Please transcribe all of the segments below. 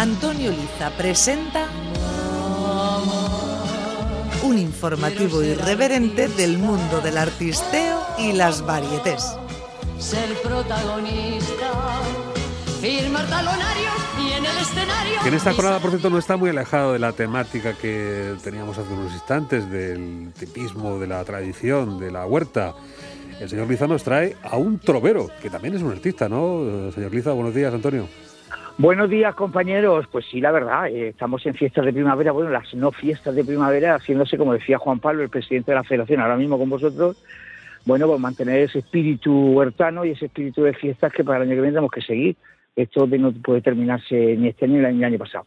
Antonio Liza presenta un informativo irreverente del mundo del artisteo y las varietés. Ser protagonista, firmar talonarios y en el escenario. Que en esta jornada, por cierto, no está muy alejado de la temática que teníamos hace unos instantes, del tipismo, de la tradición, de la huerta. El señor Liza nos trae a un trovero, que también es un artista, ¿no? Señor Liza, buenos días, Antonio. Buenos días, compañeros. Pues sí, la verdad, eh, estamos en fiestas de primavera, bueno, las no fiestas de primavera, haciéndose, como decía Juan Pablo, el presidente de la Federación, ahora mismo con vosotros, bueno, pues mantener ese espíritu huertano y ese espíritu de fiestas que para el año que viene tenemos que seguir. Esto no puede terminarse ni este ni el año pasado.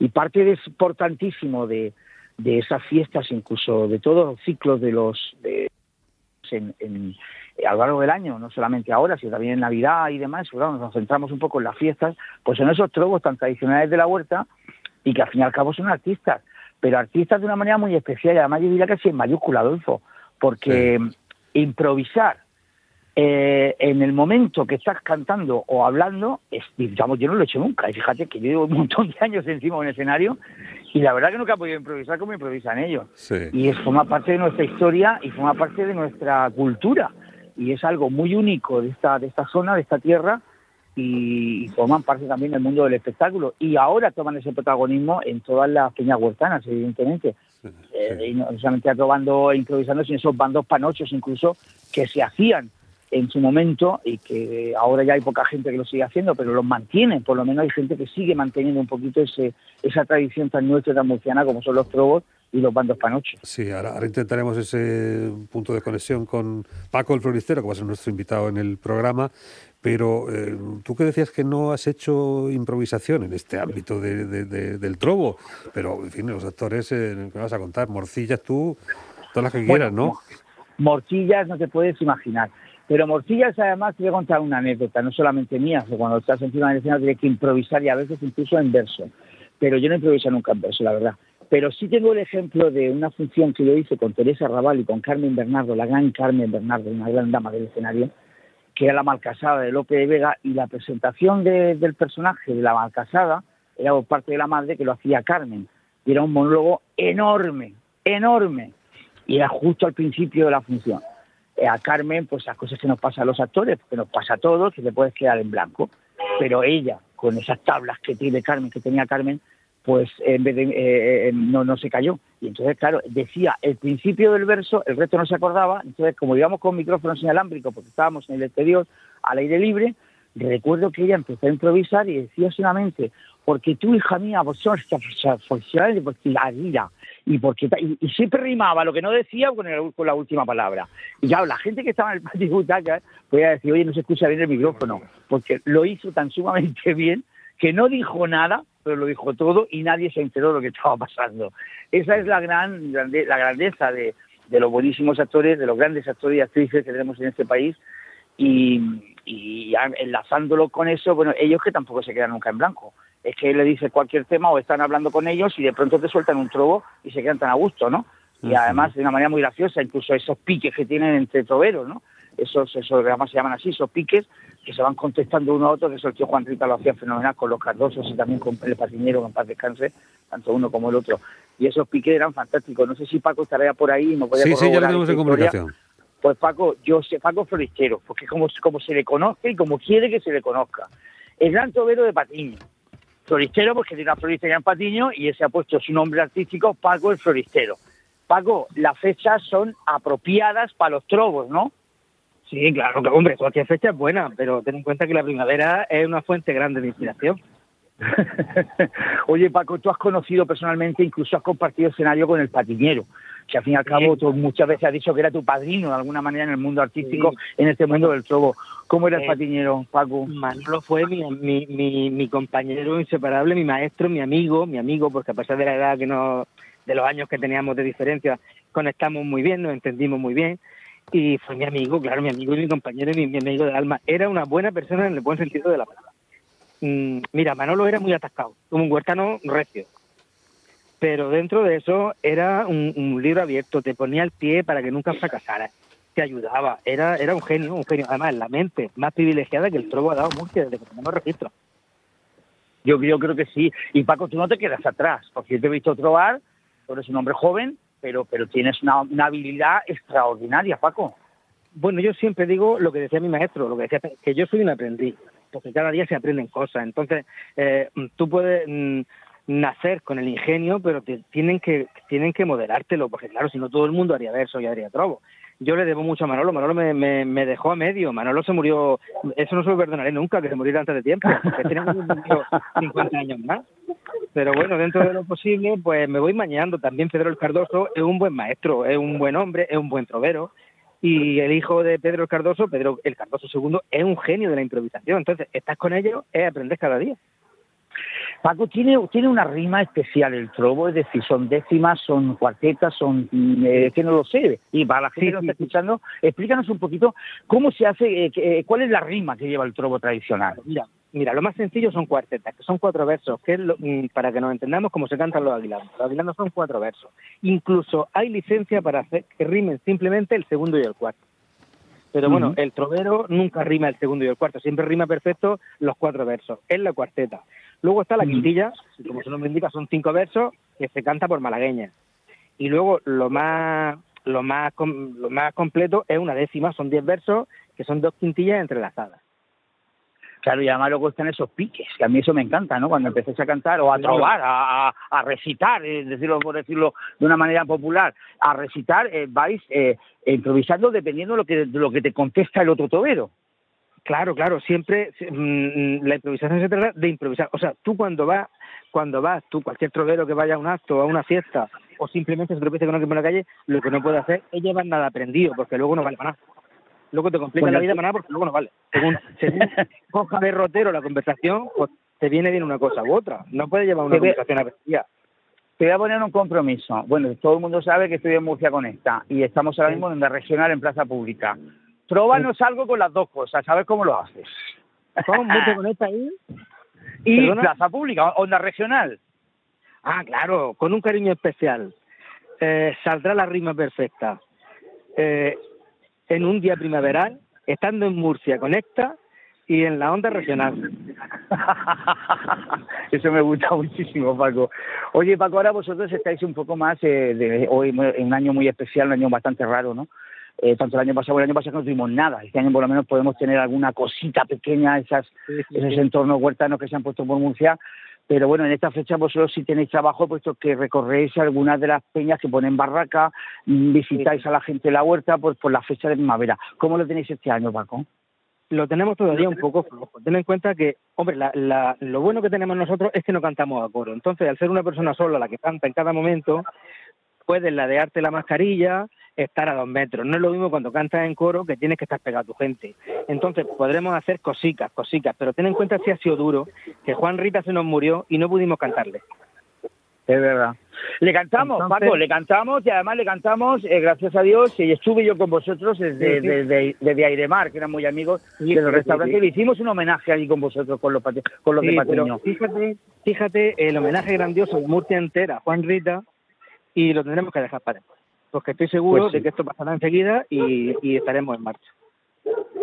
Y parte de, importantísimo de, de esas fiestas, incluso de todos los ciclos de los... De, a lo largo del año, no solamente ahora, sino también en Navidad y demás, claro, nos centramos un poco en las fiestas, pues en esos trobos tan tradicionales de la huerta y que al fin y al cabo son artistas, pero artistas de una manera muy especial y además yo diría casi en mayúscula, Adolfo, porque sí. improvisar eh, en el momento que estás cantando o hablando, es, digamos, yo no lo he hecho nunca. Y fíjate que yo llevo un montón de años encima de un escenario y la verdad que nunca he podido improvisar como improvisan ellos. Sí. Y es, forma parte de nuestra historia y forma parte de nuestra cultura. Y es algo muy único de esta, de esta zona, de esta tierra, y, y forman parte también del mundo del espectáculo. Y ahora toman ese protagonismo en todas las peñas huertanas, evidentemente. Sí, sí. Eh, y no solamente probando e improvisando, sino esos bandos panochos incluso que se hacían en su momento y que ahora ya hay poca gente que lo sigue haciendo, pero los mantiene, por lo menos hay gente que sigue manteniendo un poquito ese, esa tradición tan nuestra, tan murciana como son los trobos y los bandos panochos. Sí, ahora, ahora, intentaremos ese punto de conexión con Paco el Floristero, que va a ser nuestro invitado en el programa, pero eh, tú que decías que no has hecho improvisación en este ámbito de, de, de, del trobo, pero en fin, los actores, eh, ¿qué vas a contar? Morcillas tú, todas las que bueno, quieras, ¿no? Morcillas no te puedes imaginar. Pero Morcillas, además, te voy a contar una anécdota, no solamente mía, que cuando estás encima del escenario tienes que improvisar y a veces incluso en verso. Pero yo no improviso nunca en verso, la verdad. Pero sí tengo el ejemplo de una función que yo hice con Teresa Raval y con Carmen Bernardo, la gran Carmen Bernardo, una gran dama del escenario, que era la Malcasada de Lope de Vega, y la presentación de, del personaje de la Malcasada era por parte de la madre que lo hacía Carmen. Y era un monólogo enorme, enorme. Y era justo al principio de la función a Carmen, pues las cosas que nos pasan a los actores, que nos pasa a todos, que te puedes quedar en blanco. Pero ella, con esas tablas que tiene Carmen, que tenía Carmen, pues en vez de, eh, no, no se cayó. Y entonces, claro, decía el principio del verso, el resto no se acordaba, entonces como íbamos con micrófonos inalámbricos, porque estábamos en el exterior, al aire libre, recuerdo que ella empezó a improvisar y decía solamente, porque tú, hija mía, vos sos porque la vida y porque y, y, siempre rimaba lo que no decía con, el, con la última palabra. Y claro, la gente que estaba en el patio de butacas podía decir, oye, no se escucha bien el micrófono, porque lo hizo tan sumamente bien que no dijo nada, pero lo dijo todo y nadie se enteró de lo que estaba pasando. Esa es la gran la grandeza de, de los buenísimos actores, de los grandes actores y actrices que tenemos en este país y, y enlazándolo con eso, bueno, ellos que tampoco se quedan nunca en blanco es que le dice cualquier tema o están hablando con ellos y de pronto te sueltan un trobo y se quedan tan a gusto, ¿no? Y uh -huh. además de una manera muy graciosa, incluso esos piques que tienen entre troveros, ¿no? Esos, esos además se llaman así, esos piques que se van contestando uno a otro, que eso el tío Juan Rita lo hacía fenomenal con los cardosos y también con el patiñero, con paz descanse, tanto uno como el otro. Y esos piques eran fantásticos. No sé si Paco estaría por ahí y me podía Sí, sí, ya lo tenemos en comunicación. Pues Paco, yo sé, Paco Floristero, porque es como, como se le conoce y como quiere que se le conozca. El gran trovero de Patiño, floristero porque tiene una floristería en Patiño y ese ha puesto su nombre artístico Paco el Floristero. Paco, las fechas son apropiadas para los trobos, ¿no? Sí, claro, que hombre, cualquier fecha es buena, pero ten en cuenta que la primavera es una fuente grande de inspiración. Oye, Paco, tú has conocido personalmente, incluso has compartido escenario con el patiñero, que al fin y al cabo tú muchas veces has dicho que era tu padrino de alguna manera en el mundo artístico, sí. en este mundo del trobo. ¿Cómo era el eh, patiñero, Paco? Manolo fue mi, mi, mi, mi, compañero inseparable, mi maestro, mi amigo, mi amigo, porque a pesar de la edad que no, de los años que teníamos de diferencia, conectamos muy bien, nos entendimos muy bien. Y fue mi amigo, claro, mi amigo y mi compañero y mi, mi amigo de alma. Era una buena persona en el buen sentido de la palabra. Mm, mira, Manolo era muy atascado, como un huertano recio. Pero dentro de eso era un, un, libro abierto, te ponía el pie para que nunca fracasara, te ayudaba, era, era un genio, un genio. Además, la mente más privilegiada que el trobo ha dado Murcia desde que tenemos registro. Yo, yo creo que sí. Y Paco, tú no te quedas atrás, porque yo te he visto trobar, tú eres un hombre joven, pero, pero tienes una, una habilidad extraordinaria, Paco. Bueno, yo siempre digo lo que decía mi maestro, lo que decía que yo soy un aprendiz, porque cada día se aprenden cosas. Entonces, eh, tú puedes mm, nacer con el ingenio, pero te, tienen que tienen que moderártelo, porque claro, si no todo el mundo haría verso y haría trobo. Yo le debo mucho a Manolo, Manolo me, me, dejó a medio, Manolo se murió, eso no se lo perdonaré nunca, que se muriera antes de tiempo, porque tenía 50 años más. Pero bueno, dentro de lo posible, pues me voy mañando. También Pedro el Cardoso es un buen maestro, es un buen hombre, es un buen trovero, y el hijo de Pedro el Cardoso, Pedro el Cardoso II, es un genio de la improvisación. Entonces, estás con ellos, es aprender cada día. Paco, tiene, tiene una rima especial el trobo, es decir, son décimas, son cuartetas, son, eh, que no lo sé. Y para la gente que nos está escuchando, explícanos un poquito cómo se hace, eh, eh, cuál es la rima que lleva el trobo tradicional. Mira, mira, lo más sencillo son cuartetas, que son cuatro versos, que es lo, mm, para que nos entendamos cómo se cantan los aguilandos. Los aguilandos son cuatro versos. Incluso hay licencia para hacer que rimen simplemente el segundo y el cuarto. Pero bueno, el trovero nunca rima el segundo y el cuarto, siempre rima perfecto los cuatro versos. Es la cuarteta. Luego está la quintilla, que como su nombre indica, son cinco versos que se canta por malagueña. Y luego lo más lo más lo más completo es una décima, son diez versos que son dos quintillas entrelazadas. Claro, y además luego están esos piques, que a mí eso me encanta, ¿no? Cuando empecéis a cantar o a trobar, a, a- a recitar, es decirlo por decirlo de una manera popular, a recitar, eh, vais eh, improvisando dependiendo de lo que, de lo que te contesta el otro tobero. Claro, claro, siempre si- mm, la improvisación se trata de improvisar. O sea, tú cuando vas, cuando vas, tú, cualquier trovero que vaya a un acto, a una fiesta, o simplemente se tropiece con alguien por la calle, lo que no puede hacer es llevar nada aprendido, porque luego no vale para nada. Luego te complica Bueno, la vida nada porque luego no vale. Según, según coja de rotero la conversación, pues te viene bien una cosa u otra. No puedes llevar una Te ve- conversación aprendida. Te voy a poner un compromiso. Bueno, todo el mundo sabe que estoy en Murcia Conecta y estamos ahora mismo en la regional en Plaza Pública. Próbanos algo con las dos cosas, a ver cómo lo haces. ¿Cómo? ¿Mucho con esta ahí? Y ¿Perdona? Plaza Pública, onda regional. Ah, claro, con un cariño especial. Eh, saldrá la rima perfecta. Eh, en un día primaveral, estando en Murcia, conecta y en la onda regional. Eso me gusta muchísimo, Paco. Oye, Paco, ahora vosotros estáis un poco más, eh, de, hoy un año muy especial, un año bastante raro, ¿no? Eh, tanto el año pasado como el año pasado no tuvimos nada. Este año por lo menos podemos tener alguna cosita pequeña, esas, esos entornos huertanos que se han puesto por Murcia. Pero bueno, en esta fecha vosotros sí tenéis trabajo, puesto que recorréis algunas de las peñas que ponen barraca, mm, visitáis a la gente de la huerta pues, por la fecha de primavera. ¿Cómo lo tenéis este año, Paco? Lo tenemos todavía un poco flojo. Ten en cuenta que, hombre, la, la- lo bueno que tenemos nosotros es que no cantamos a coro. Entonces, al ser una persona sola la que canta en cada momento, puedes ladearte la mascarilla, estar a dos metros. No es lo mismo cuando cantas en coro que tienes que estar pegado a tu gente. Entonces, podremos hacer cositas, cositas, pero ten en cuenta si ha sido duro, que Juan Rita se nos murió y no pudimos cantarle. Es verdad. Le cantamos, Entonces- Paco, le cantamos y además le cantamos, eh, gracias a Dios, y estuve yo con vosotros desde, Sí, sí. desde, desde Airemar, que eran muy amigos Sí, de los sí, restaurantes, sí, y le hicimos un homenaje allí con vosotros, con los, con los de Patiño. fíjate, fíjate el homenaje grandioso de Murcia entera Juan Rita y lo tendremos que dejar para. Porque estoy seguro Pues sí. de que esto pasará enseguida y, y estaremos en marcha.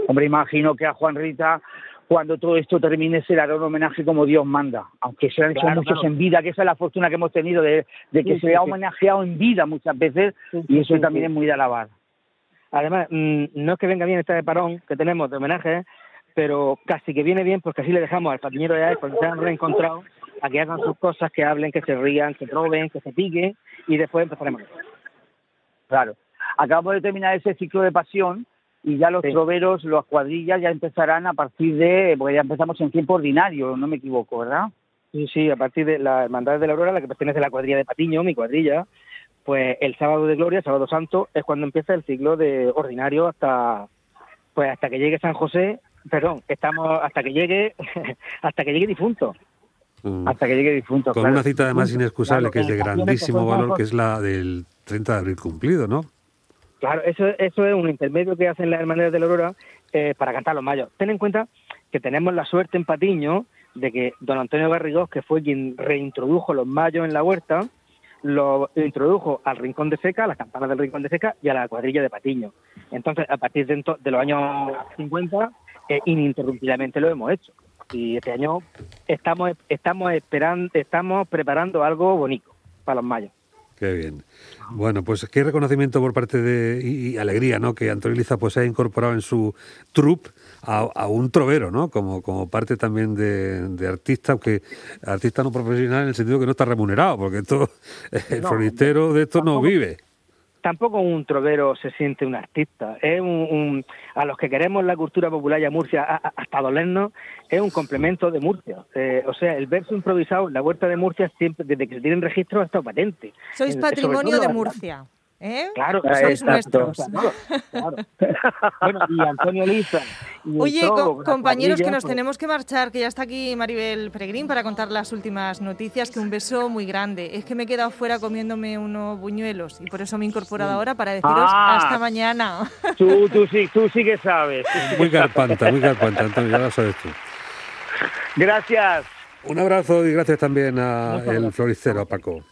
Hombre, imagino que a Juan Rita, cuando todo esto termine, se le hará un homenaje como Dios manda, aunque se han hecho Claro, muchos claro. en vida, que esa es la fortuna que hemos tenido de, de que Sí, se sí, le ha sí. homenajeado en vida muchas veces, y eso también es muy de alabar. Además, mm, no es que venga bien este de parón que tenemos de homenaje, pero casi que viene bien porque así le dejamos al patiñero ya cuando se han reencontrado a que hagan sus cosas, que hablen, que se rían, que roben, que se piquen y después empezaremos. Claro. Acabamos de terminar ese ciclo de pasión y ya los Sí. troveros, las cuadrillas ya empezarán a partir de, porque ya empezamos en tiempo ordinario, no me equivoco, ¿verdad? Sí, sí, a partir de la Hermandad de la Aurora, la que pertenece a la cuadrilla de Patiño, mi cuadrilla, pues el sábado de Gloria, sábado santo, es cuando empieza el ciclo de ordinario hasta pues hasta que llegue San José, perdón, estamos hasta que llegue hasta que llegue difunto. Mm. Hasta que llegue difunto. Con claro. una cita además inexcusable, claro, que es de grandísimo valor, que es la del 30 de abril cumplido, ¿no? Claro, eso, eso es un intermedio que hacen las hermandades de la Aurora eh, para cantar los mayos. Ten en cuenta que tenemos la suerte en Patiño de que don Antonio Garrigós, que fue quien reintrodujo los mayos en la huerta, lo introdujo al Rincón de Seca, a las campanas del Rincón de Seca y a la cuadrilla de Patiño. Entonces, a partir de, de los años 50, eh, ininterrumpidamente lo hemos hecho. Y este año estamos estamos esperando, estamos preparando algo bonito para los mayos. Qué bien. Bueno, pues qué reconocimiento por parte de y, alegría, ¿no? Que Antonio Liza pues ha incorporado en su troupe a, un trovero, ¿no? Como, como parte también de, artista, aunque artista no profesional en el sentido que no está remunerado, porque todo el floristero de esto no vive tampoco un trovero se siente un artista. Es un, a los que queremos la cultura popular y a Murcia hasta dolernos, es un complemento de Murcia. Eh, o sea, el verso improvisado la huerta de Murcia siempre, desde que se tienen registros, ha estado patente. Sois patrimonio de Murcia. ¿Eh? Claro, sois nuestros. bueno, y Antonio Liza. Oye, compañeros, que nos pues tenemos que marchar, que ya está aquí Maribel Peregrín para contar las últimas noticias, que un beso muy grande. Es que me he quedado fuera comiéndome unos buñuelos y por eso me he incorporado ahora para deciros ah. hasta mañana. Tú, tú, sí, tú sí que sabes. muy carpanta, muy carpanta, Antonio, ya lo sabes tú. Gracias. Un abrazo y gracias también a el floricero, a Paco.